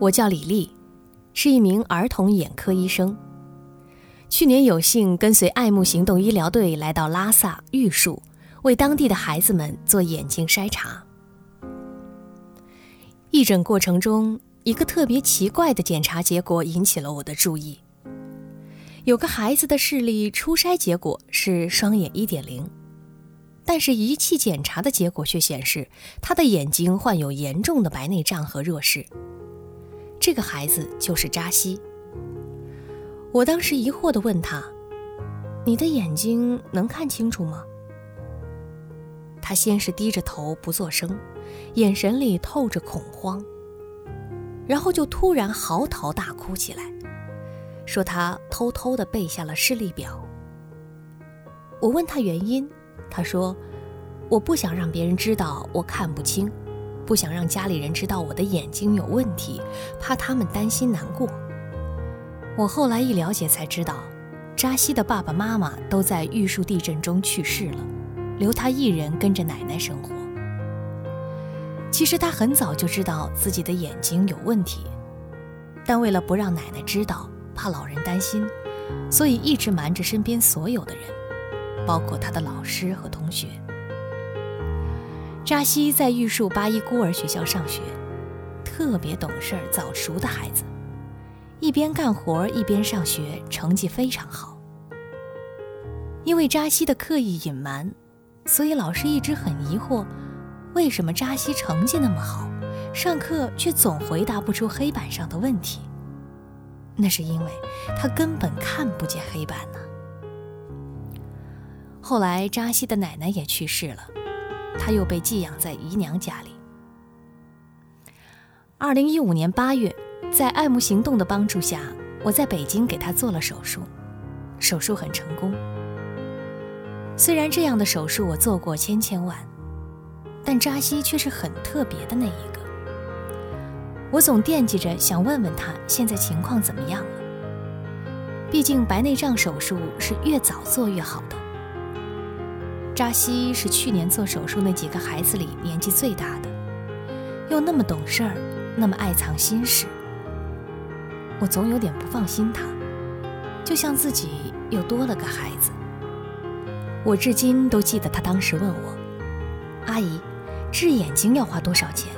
我叫李丽，是一名儿童眼科医生。去年有幸跟随爱慕行动医疗队来到拉萨玉树，为当地的孩子们做眼睛筛查。义诊过程中，一个特别奇怪的检查结果引起了我的注意。有个孩子的视力初筛结果是双眼一点零，但是仪器检查的结果却显示他的眼睛患有严重的白内障和弱视。这个孩子就是扎西。我当时疑惑地问他：“你的眼睛能看清楚吗？”他先是低着头不作声，眼神里透着恐慌，然后就突然嚎啕大哭起来，说他偷偷地背下了视力表。我问他原因，他说：“我不想让别人知道我看不清，不想让家里人知道我的眼睛有问题，怕他们担心难过。”我后来一了解才知道，扎西的爸爸妈妈都在玉树地震中去世了，留他一人跟着奶奶生活。其实他很早就知道自己的眼睛有问题，但为了不让奶奶知道，怕老人担心，所以一直瞒着身边所有的人，包括他的老师和同学。扎西在玉树八一孤儿学校上学，特别懂事、早熟的孩子。一边干活一边上学，成绩非常好。因为扎西的刻意隐瞒，所以老师一直很疑惑，为什么扎西成绩那么好，上课却总回答不出黑板上的问题。那是因为他根本看不见黑板呢。后来扎西的奶奶也去世了，他又被寄养在姨娘家里。二零一五年八月。在爱慕行动的帮助下，我在北京给他做了手术，手术很成功。虽然这样的手术我做过千千万，但扎西却是很特别的那一个。我总惦记着想问问他现在情况怎么样了。毕竟白内障手术是越早做越好的。扎西是去年做手术那几个孩子里年纪最大的，又那么懂事儿，那么爱藏心事。我总有点不放心他，就像自己又多了个孩子。我至今都记得他当时问我：“阿姨，治眼睛要花多少钱？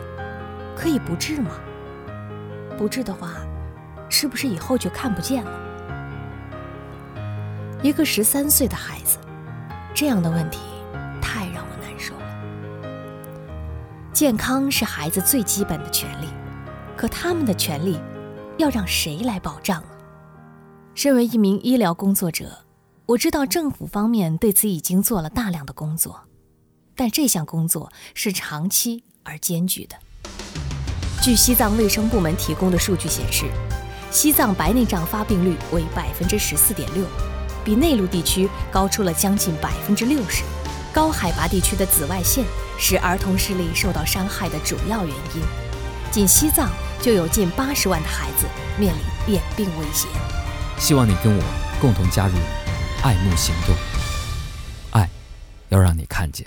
可以不治吗？不治的话，是不是以后就看不见了？”一个十三岁的孩子，这样的问题健康是孩子最基本的权利，可他们的权利。要让谁来保障呢？身为一名医疗工作者，我知道政府方面对此已经做了大量的工作，但这项工作是长期而艰巨的。据西藏卫生部门提供的数据显示，西藏白内障发病率为百分之十四点六，比内陆地区高出了将近百分之六十。高海拔地区的紫外线是儿童视力受到伤害的主要原因。仅西藏。就有近八十万的孩子面临眼病威胁。希望你跟我共同加入爱慕行动，爱要让你看见。